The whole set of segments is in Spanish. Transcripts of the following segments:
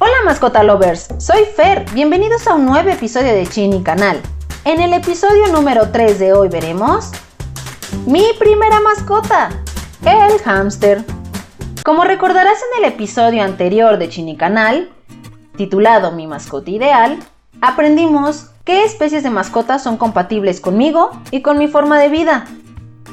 Hola mascota lovers, soy Fer, bienvenidos a un nuevo episodio de Chini Canal. En el episodio número 3 de hoy veremos mi primera mascota, el hámster. Como recordarás en el episodio anterior de Chini Canal, titulado Mi mascota ideal, aprendimos qué especies de mascotas son compatibles conmigo y con mi forma de vida.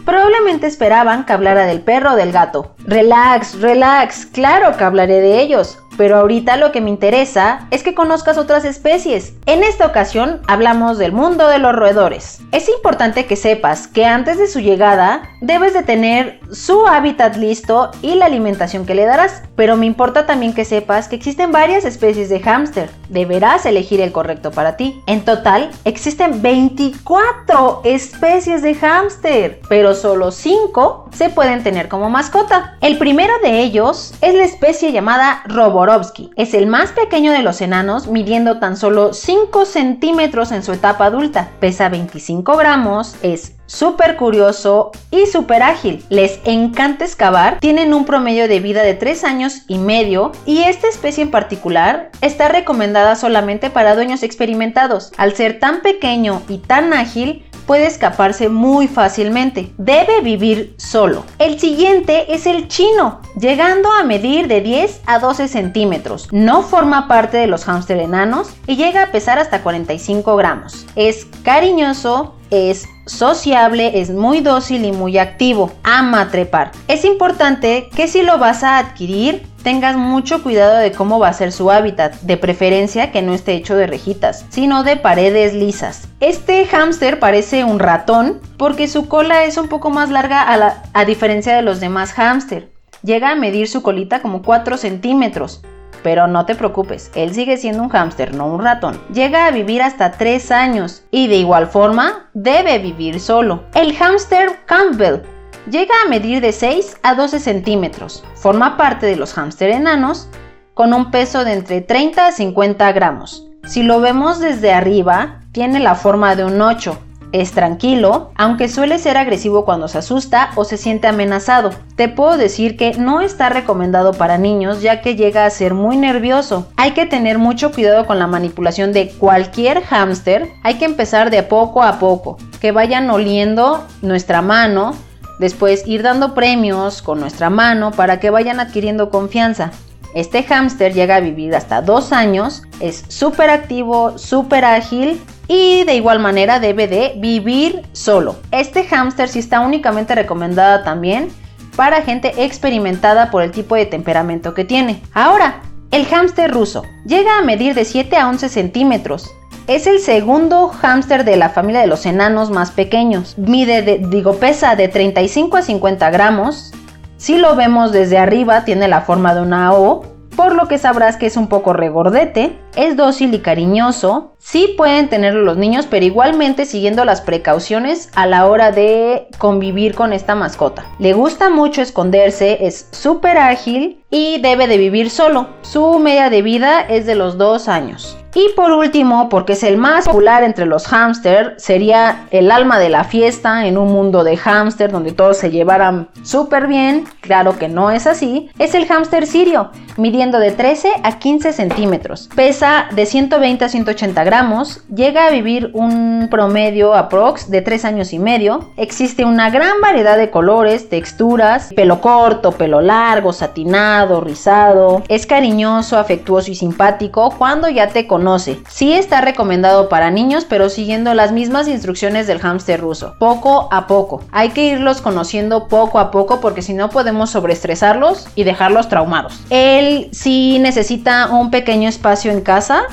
Probablemente esperaban que hablara del perro o del gato. Relax, relax, claro que hablaré de ellos, pero ahorita lo que me interesa es que conozcas otras especies. En esta ocasión hablamos del mundo de los roedores. Es importante que sepas que antes de su llegada debes de tener su hábitat listo y la alimentación que le darás, pero me importa también que sepas que existen varias especies de hámster. Deberás elegir el correcto para ti. En total existen 24 especies de hámster, pero solo 5 se pueden tener como mascota. El primero de ellos es la especie llamada Robo es el más pequeño de los enanos, midiendo tan solo 5 centímetros en su etapa adulta. Pesa 25 gramos, es súper curioso y súper ágil. Les encanta excavar, tienen un promedio de vida de 3 años y medio y esta especie en particular está recomendada solamente para dueños experimentados. Al ser tan pequeño y tan ágil, puede escaparse muy fácilmente. Debe vivir solo. El siguiente es el chino, llegando a medir de 10 a 12 centímetros. No forma parte de los hámster enanos y llega a pesar hasta 45 gramos. Es cariñoso, es sociable, es muy dócil y muy activo. Ama trepar. Es importante que si lo vas a adquirir, tengas mucho cuidado de cómo va a ser su hábitat, de preferencia que no esté hecho de rejitas, sino de paredes lisas. Este hámster parece un ratón porque su cola es un poco más larga a, diferencia de los demás hámster. Llega a medir su colita como 4 centímetros, pero no te preocupes, él sigue siendo un hámster, no un ratón. Llega a vivir hasta 3 años y de igual forma debe vivir solo. El hámster Campbell llega a medir de 6 a 12 centímetros. Forma parte de los hámster enanos con un peso de entre 30 a 50 gramos. Si lo vemos desde arriba, tiene la forma de un 8 es tranquilo, aunque suele ser agresivo cuando se asusta o se siente amenazado. Te puedo decir que no está recomendado para niños ya que llega a ser muy nervioso. Hay que tener mucho cuidado con la manipulación de cualquier hámster. Hay que empezar de poco a poco, que vayan oliendo nuestra mano, después ir dando premios con nuestra mano para que vayan adquiriendo confianza. Este hámster llega a vivir hasta dos años, es súper activo, súper ágil y de igual manera debe de vivir solo. Este hámster sí está únicamente recomendada también para gente experimentada por el tipo de temperamento que tiene. Ahora, el hámster ruso llega a medir de 7 a 11 centímetros. Es el segundo hámster de la familia de los enanos más pequeños. Mide, digo, pesa de 35 a 50 gramos. Si lo vemos desde arriba, tiene la forma de una O, por lo que sabrás que es un poco regordete, es dócil y cariñoso, sí pueden tenerlo los niños, pero igualmente siguiendo las precauciones a la hora de convivir con esta mascota. Le gusta mucho esconderse, es súper ágil y debe de vivir solo. Su media de vida es de los dos años. Y por último, porque es el más popular entre los hámster, sería el alma de la fiesta en un mundo de hámster donde todos se llevaran súper bien. Claro que no es así. Es el hámster sirio, midiendo de 13 a 15 centímetros. Pesa de 120 a 180 gramos. Llega a vivir un promedio aprox de 3 años y medio. Existe una gran variedad de colores, texturas, pelo corto, pelo largo, satinado, rizado. Es cariñoso, afectuoso y simpático cuando ya te conoces Sí está recomendado para niños, pero siguiendo las mismas instrucciones del hámster ruso, poco a poco. Hay que irlos conociendo poco a poco porque si no podemos sobreestresarlos y dejarlos traumados. Él sí necesita un pequeño espacio en casa,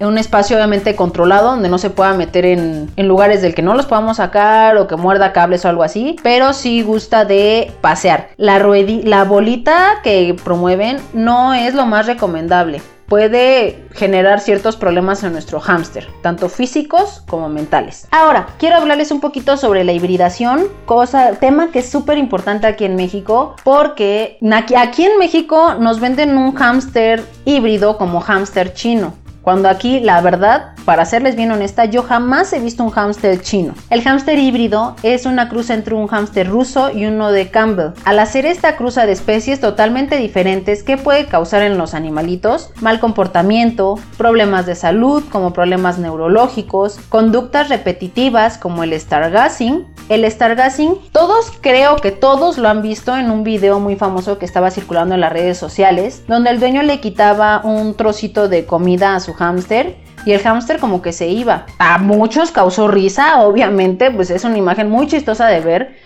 un espacio obviamente controlado donde no se pueda meter en, lugares del que no los podamos sacar o que muerda cables o algo así, pero sí gusta de pasear. La, la bolita que promueven no es lo más recomendable puede generar ciertos problemas en nuestro hámster, tanto físicos como mentales. Ahora, quiero hablarles un poquito sobre la hibridación, cosa, tema que es súper importante aquí en México, porque aquí en México nos venden un hámster híbrido como hámster chino. Cuando aquí, la verdad, para serles bien honesta, yo jamás he visto un hámster chino. El hámster híbrido es una cruza entre un hámster ruso y uno de Campbell. Al hacer esta cruza de especies totalmente diferentes, ¿qué puede causar en los animalitos? Mal comportamiento, problemas de salud como problemas neurológicos, conductas repetitivas como el stargazing. El stargazing, todos creo que todos lo han visto en un video muy famoso que estaba circulando en las redes sociales, donde el dueño le quitaba un trocito de comida a su hámster y el hámster como que se iba. A muchos causó risa, obviamente, pues es una imagen muy chistosa de ver,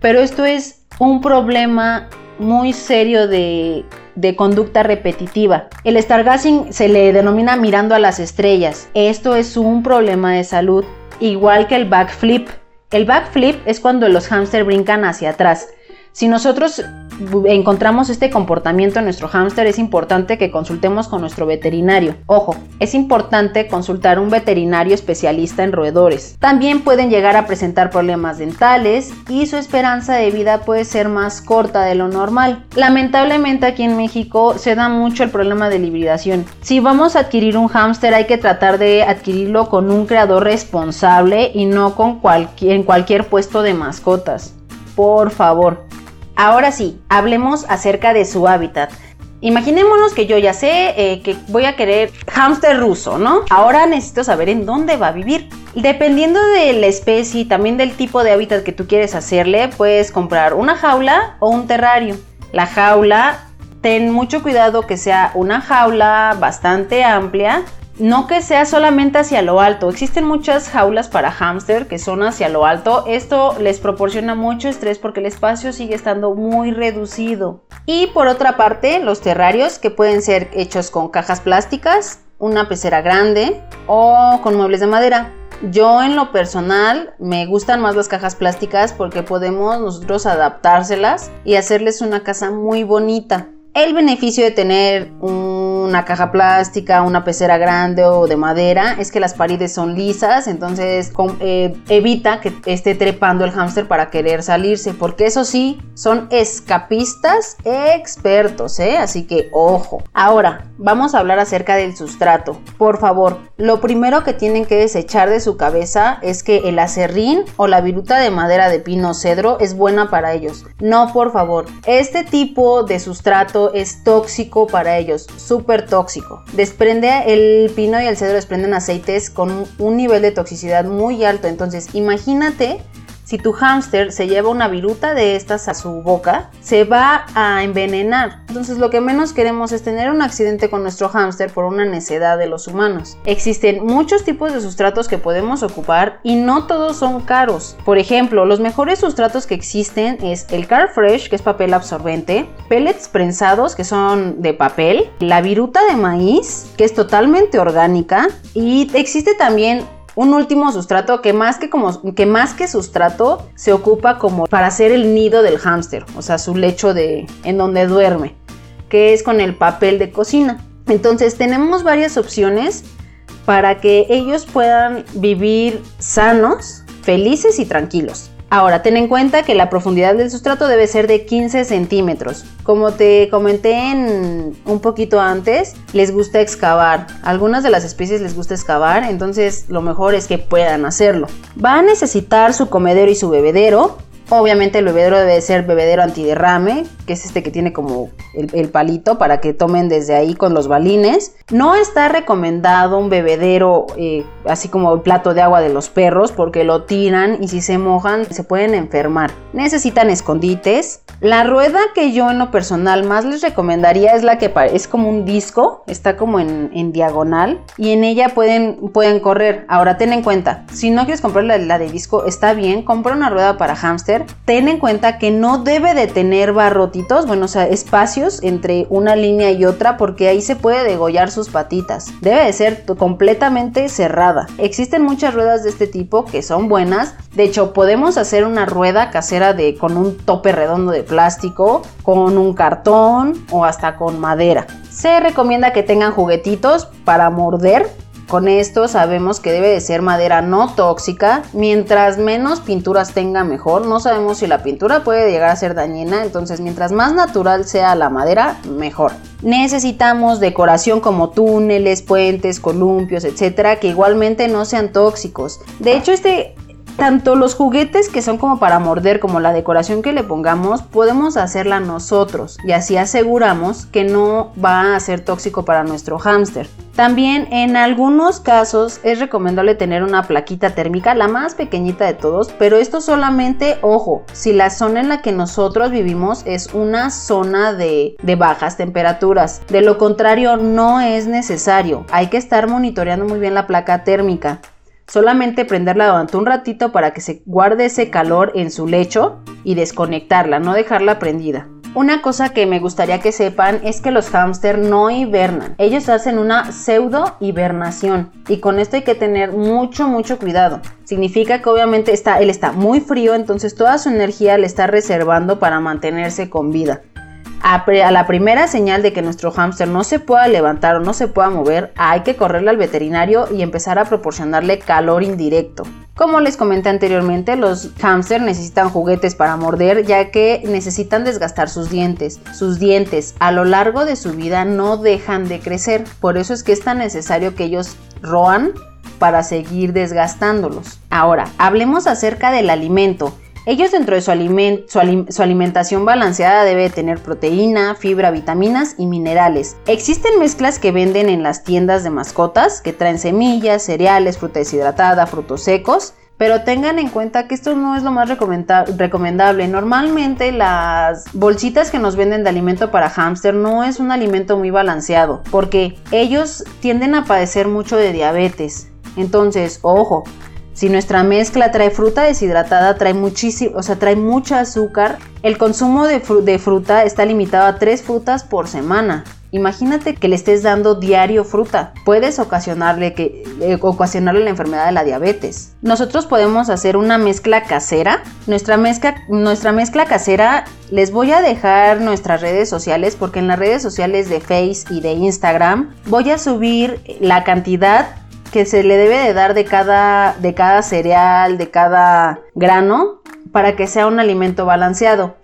pero esto es un problema muy serio de, de, conducta repetitiva. El stargazing se le denomina mirando a las estrellas. Esto es un problema de salud, igual que el backflip. El backflip es cuando los hámster brincan hacia atrás. Si nosotros encontramos este comportamiento en nuestro hámster, es importante que consultemos con nuestro veterinario. Ojo, es importante consultar un veterinario especialista en roedores. También pueden llegar a presentar problemas dentales y su esperanza de vida puede ser más corta de lo normal. Lamentablemente aquí en México se da mucho el problema de la hibridación. Si vamos a adquirir un hámster hay que tratar de adquirirlo con un creador responsable y no con en cualquier puesto de mascotas. Por favor. Ahora sí, hablemos acerca de su hábitat. Imaginémonos que yo ya sé eh, que voy a querer hámster ruso, ¿no? Ahora necesito saber en dónde va a vivir. Dependiendo de la especie y también del tipo de hábitat que tú quieres hacerle, puedes comprar una jaula o un terrario. La jaula, ten mucho cuidado que sea una jaula bastante amplia no que sea solamente hacia lo alto. Existen muchas jaulas para hámster que son hacia lo alto. Esto les proporciona mucho estrés porque el espacio sigue estando muy reducido. Y por otra parte, los terrarios que pueden ser hechos con cajas plásticas, una pecera grande o con muebles de madera. Yo en lo personal me gustan más las cajas plásticas porque podemos nosotros adaptárselas y hacerles una casa muy bonita. El beneficio de tener una caja plástica, una pecera grande o de madera es que las paredes son lisas, entonces eh, evita que esté trepando el hámster para querer salirse, porque eso sí, son escapistas expertos, ¿eh? Así que ojo. Ahora, vamos a hablar acerca del sustrato. Por favor, lo primero que tienen que desechar de su cabeza es que el acerrín o la viruta de madera de pino cedro es buena para ellos. No, por favor. Este tipo de sustrato es tóxico para ellos, súper tóxico. Desprende el pino y el cedro desprenden aceites con un nivel de toxicidad muy alto. Entonces, imagínate si tu hámster se lleva una viruta de estas a su boca, se va a envenenar. Entonces lo que menos queremos es tener un accidente con nuestro hámster por una necedad de los humanos. Existen muchos tipos de sustratos que podemos ocupar y no todos son caros. Por ejemplo, los mejores sustratos que existen es el Car Fresh, que es papel absorbente, pellets prensados, que son de papel, la viruta de maíz, que es totalmente orgánica, y existe también un último sustrato que más que como que más que sustrato se ocupa como para hacer el nido del hámster, o sea, su lecho de en donde duerme, que es con el papel de cocina. Entonces, tenemos varias opciones para que ellos puedan vivir sanos, felices y tranquilos. Ahora, ten en cuenta que la profundidad del sustrato debe ser de 15 centímetros. Como te comenté en un poquito antes, les gusta excavar. Algunas de las especies les gusta excavar, entonces lo mejor es que puedan hacerlo. Va a necesitar su comedero y su bebedero. Obviamente el bebedero debe ser bebedero antiderrame, que es este que tiene como el, palito para que tomen desde ahí con los balines. No está recomendado un bebedero eh, así como el plato de agua de los perros porque lo tiran y si se mojan se pueden enfermar. Necesitan escondites. La rueda que yo en lo personal más les recomendaría es la que es como un disco, está como en, diagonal y en ella pueden, pueden correr. Ahora ten en cuenta, si no quieres comprar la, de disco está bien, compra una rueda para hámster. Ten en cuenta que no debe de tener bueno, o sea, espacios entre una línea y otra porque ahí se puede degollar sus patitas. Debe de ser completamente cerrada. Existen muchas ruedas de este tipo que son buenas. De hecho, podemos hacer una rueda casera de con un tope redondo de plástico, con un cartón o hasta con madera. Se recomienda que tengan juguetitos para morder Con esto sabemos que debe de ser madera no tóxica. Mientras menos pinturas tenga mejor. No sabemos si la pintura puede llegar a ser dañina. Entonces mientras más natural sea la madera, mejor. Necesitamos decoración como túneles, puentes, columpios, etcétera, que igualmente no sean tóxicos. De hecho, este tanto los juguetes que son como para morder como la decoración que le pongamos podemos hacerla nosotros y así aseguramos que no va a ser tóxico para nuestro hámster. También en algunos casos es recomendable tener una plaquita térmica, la más pequeñita de todos, pero esto solamente, ojo, si la zona en la que nosotros vivimos es una zona de, de bajas temperaturas. De lo contrario, no es necesario. Hay que estar monitoreando muy bien la placa térmica. Solamente prenderla durante un ratito para que se guarde ese calor en su lecho y desconectarla, no dejarla prendida. Una cosa que me gustaría que sepan es que los hámster no hibernan. Ellos hacen una pseudo hibernación y con esto hay que tener mucho mucho cuidado. Significa que obviamente está, él está muy frío, entonces toda su energía le está reservando para mantenerse con vida. A, la primera señal de que nuestro hámster no se pueda levantar o no se pueda mover, hay que correrle al veterinario y empezar a proporcionarle calor indirecto. Como les comenté anteriormente, los hámster necesitan juguetes para morder ya que necesitan desgastar sus dientes. Sus dientes a lo largo de su vida no dejan de crecer, por eso es que es tan necesario que ellos roan para seguir desgastándolos. Ahora, hablemos acerca del alimento. Ellos dentro de su, alimentación balanceada debe tener proteína, fibra, vitaminas y minerales. Existen mezclas que venden en las tiendas de mascotas que traen semillas, cereales, fruta deshidratada, frutos secos. Pero tengan en cuenta que esto no es lo más recomendable. Normalmente las bolsitas que nos venden de alimento para hámster no es un alimento muy balanceado porque ellos tienden a padecer mucho de diabetes. Entonces, ojo, si nuestra mezcla trae fruta deshidratada, trae muchísimo, o sea, trae mucho azúcar, el consumo de, fruta está limitado a tres frutas por semana. Imagínate que le estés dando diario fruta. Puedes ocasionarle, que, eh, ocasionarle la enfermedad de la diabetes. Nosotros podemos hacer una mezcla casera. Nuestra mezcla, nuestra mezcla casera les voy a dejar nuestras redes sociales porque en las redes sociales de Face y de Instagram voy a subir la cantidad que se le debe de dar de cada, de cada cereal, de cada grano, para que sea un alimento balanceado.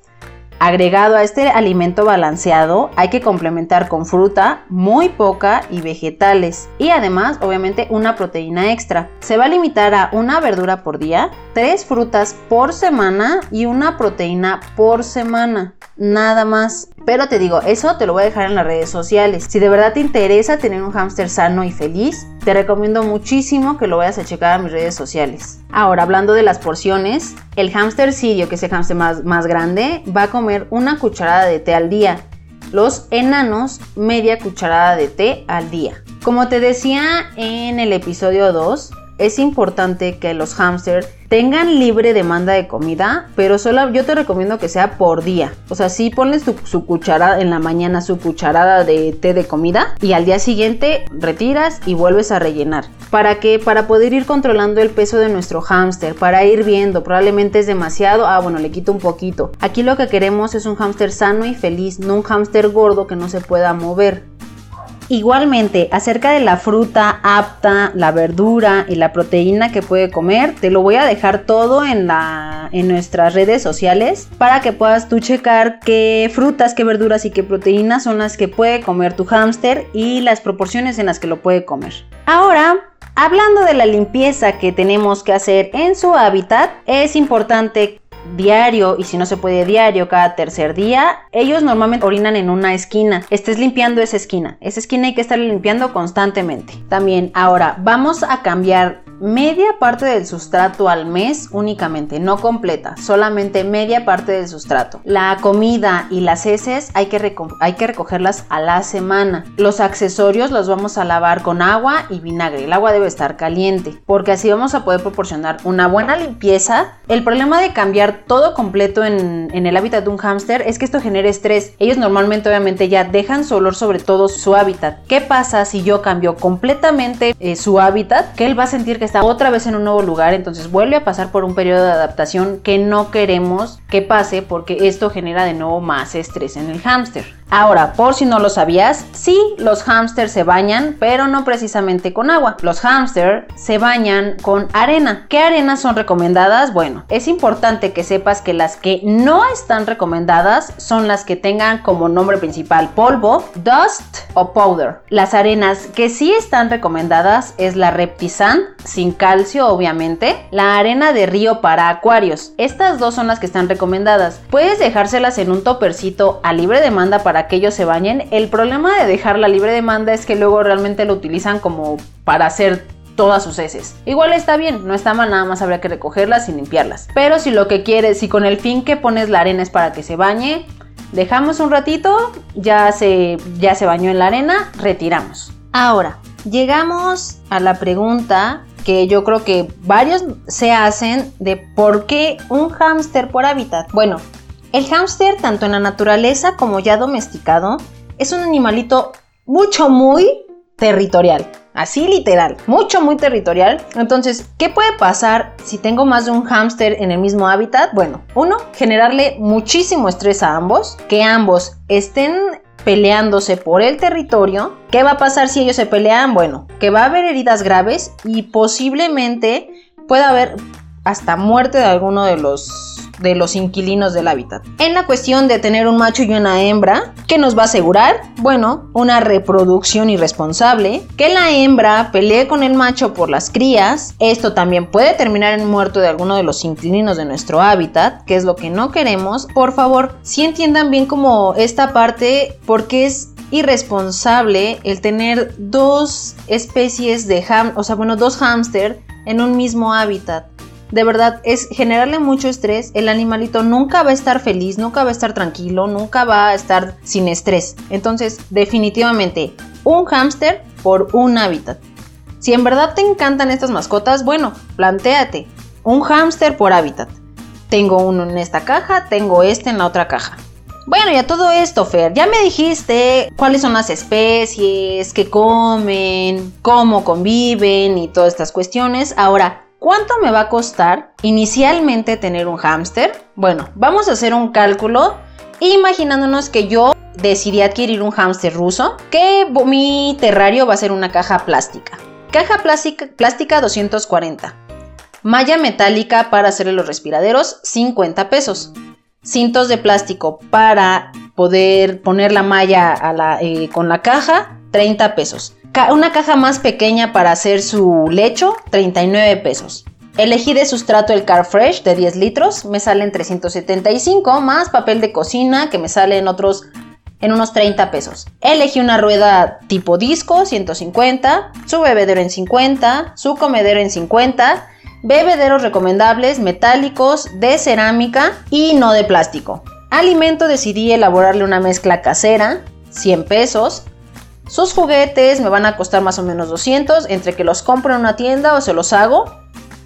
Agregado a este alimento balanceado hay que complementar con fruta, muy poca y vegetales. Y además, obviamente, una proteína extra. Se va a limitar a una verdura por día, tres frutas por semana y una proteína por semana. Nada más. Pero te digo, eso te lo voy a dejar en las redes sociales. Si de verdad te interesa tener un hámster sano y feliz, te recomiendo muchísimo que lo vayas a checar a mis redes sociales. Ahora, hablando de las porciones, el hámster sirio, que es el hámster más, más grande, va a comer una cucharada de té al día. Los enanos, media cucharada de té al día. Como te decía en el episodio 2, es importante que los hámsters tengan libre demanda de comida, pero solo yo te recomiendo que sea por día. O sea, si pones su cucharada en la mañana, su cucharada de té de comida y al día siguiente retiras y vuelves a rellenar. ¿Para qué? Para poder ir controlando el peso de nuestro hámster, para ir viendo, probablemente es demasiado, ah bueno, le quito un poquito. Aquí lo que queremos es un hámster sano y feliz, no un hámster gordo que no se pueda mover. Igualmente, acerca de la fruta apta, la verdura y la proteína que puede comer, te lo voy a dejar todo en, nuestras redes sociales para que puedas tú checar qué frutas, qué verduras y qué proteínas son las que puede comer tu hámster y las proporciones en las que lo puede comer. Ahora, Hablando de la limpieza que tenemos que hacer en su hábitat, es importante diario y si no se puede diario cada tercer día, ellos normalmente orinan en una esquina. Estés limpiando esa esquina. Esa esquina hay que estar limpiando constantemente. También ahora vamos a cambiar media parte del sustrato al mes únicamente, no completa, solamente media parte del sustrato. La comida y las heces hay que, hay que recogerlas a la semana. Los accesorios los vamos a lavar con agua y vinagre. El agua debe estar caliente porque así vamos a poder proporcionar una buena limpieza. El problema de cambiar todo completo en, el hábitat de un hámster es que esto genera estrés. Ellos normalmente obviamente ya dejan su olor sobre todo su hábitat. ¿Qué pasa si yo cambio completamente eh, su hábitat? Que él va a sentir que otra vez en un nuevo lugar, entonces vuelve a pasar por un periodo de adaptación que no queremos que pase porque esto genera de nuevo más estrés en el hámster. Ahora, por si no lo sabías, sí, los hámsters se bañan, pero no precisamente con agua. Los hámsters se bañan con arena. ¿Qué arenas son recomendadas? Bueno, es importante que sepas que las que no están recomendadas son las que tengan como nombre principal polvo, dust o powder. Las arenas que sí están recomendadas es la Reptisan, sin calcio obviamente, la arena de río para acuarios. Estas dos son las que están recomendadas. Puedes dejárselas en un topercito a libre demanda para que ellos se bañen. El problema de dejar la libre demanda es que luego realmente lo utilizan como para hacer todas sus heces. Igual está bien, no está mal, nada más habría que recogerlas y limpiarlas. Pero si lo que quieres, si con el fin que pones la arena es para que se bañe, dejamos un ratito, ya se, ya se bañó en la arena, retiramos. Ahora, llegamos a la pregunta que yo creo que varios se hacen de por qué un hámster por hábitat. Bueno, el hámster, tanto en la naturaleza como ya domesticado, es un animalito mucho, muy territorial. Así literal, mucho, muy territorial. Entonces, ¿qué puede pasar si tengo más de un hámster en el mismo hábitat? Bueno, uno, generarle muchísimo estrés a ambos, que ambos estén peleándose por el territorio. ¿Qué va a pasar si ellos se pelean? Bueno, que va a haber heridas graves y posiblemente pueda haber hasta muerte de alguno de los de los inquilinos del hábitat. En la cuestión de tener un macho y una hembra, ¿qué nos va a asegurar? Bueno, una reproducción irresponsable, que la hembra pelee con el macho por las crías. Esto también puede terminar en muerto de alguno de los inquilinos de nuestro hábitat, que es lo que no queremos. Por favor, si entiendan bien como esta parte, porque es irresponsable el tener dos especies de ham, o sea, bueno, dos hámster en un mismo hábitat de verdad es generarle mucho estrés. El animalito nunca va a estar feliz, nunca va a estar tranquilo, nunca va a estar sin estrés. Entonces, definitivamente, un hámster por un hábitat. Si en verdad te encantan estas mascotas, bueno, plantéate un hámster por hábitat. Tengo uno en esta caja, tengo este en la otra caja. Bueno, ya todo esto, Fer, ya me dijiste cuáles son las especies, qué comen, cómo conviven y todas estas cuestiones. Ahora, ¿Cuánto me va a costar inicialmente tener un hámster? Bueno, vamos a hacer un cálculo imaginándonos que yo decidí adquirir un hámster ruso, que mi terrario va a ser una caja plástica. Caja plástica, plástica 240. Malla metálica para hacerle los respiraderos, 50 pesos. Cintos de plástico para poder poner la malla eh, con la caja, 30 pesos una caja más pequeña para hacer su lecho, 39 pesos. Elegí de sustrato el Car Fresh de 10 litros, me salen 375, más papel de cocina que me sale en otros en unos 30 pesos. Elegí una rueda tipo disco, 150, su bebedero en 50, su comedero en 50, bebederos recomendables metálicos, de cerámica y no de plástico. Alimento decidí elaborarle una mezcla casera, 100 pesos, sus juguetes me van a costar más o menos 200, entre que los compro en una tienda o se los hago.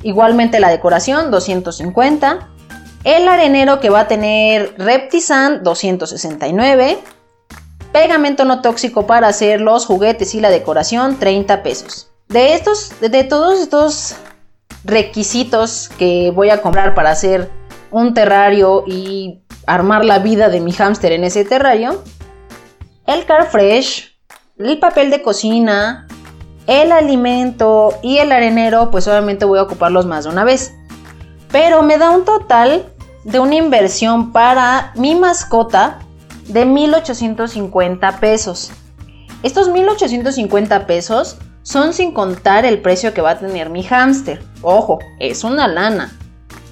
Igualmente la decoración, 250. El arenero que va a tener Reptisan, 269. Pegamento no tóxico para hacer los juguetes y la decoración, 30 pesos. De estos, de todos estos requisitos que voy a comprar para hacer un terrario y armar la vida de mi hámster en ese terrario, el Car Fresh el papel de cocina, el alimento y el arenero, pues obviamente voy a ocuparlos más de una vez. Pero me da un total de una inversión para mi mascota de 1850 pesos. Estos 1850 pesos son sin contar el precio que va a tener mi hámster. Ojo, es una lana.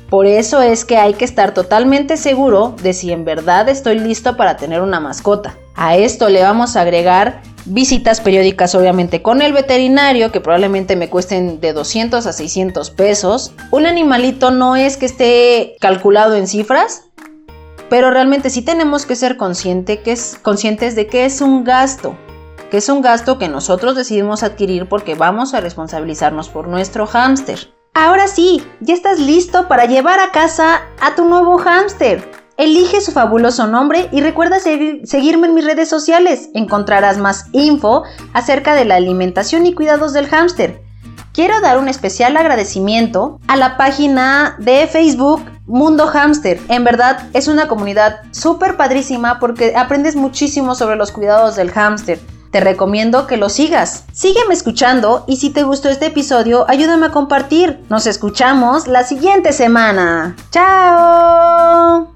Por eso es que hay que estar totalmente seguro de si en verdad estoy listo para tener una mascota. A esto le vamos a agregar visitas periódicas obviamente con el veterinario que probablemente me cuesten de 200 a 600 pesos. Un animalito no es que esté calculado en cifras, pero realmente sí tenemos que ser consciente que es, conscientes de que es un gasto, que es un gasto que nosotros decidimos adquirir porque vamos a responsabilizarnos por nuestro hámster. Ahora sí, ya estás listo para llevar a casa a tu nuevo hámster. Elige su fabuloso nombre y recuerda seguirme en mis redes sociales. Encontrarás más info acerca de la alimentación y cuidados del hámster. quiero dar un especial agradecimiento a la página de Facebook Mundo Hamster. En verdad es una comunidad súper padrísima porque aprendes muchísimo sobre los cuidados del hámster. Te recomiendo que lo sigas. Sígueme escuchando y si te gustó este episodio, ayúdame a compartir. Nos escuchamos la siguiente semana. ¡Chao!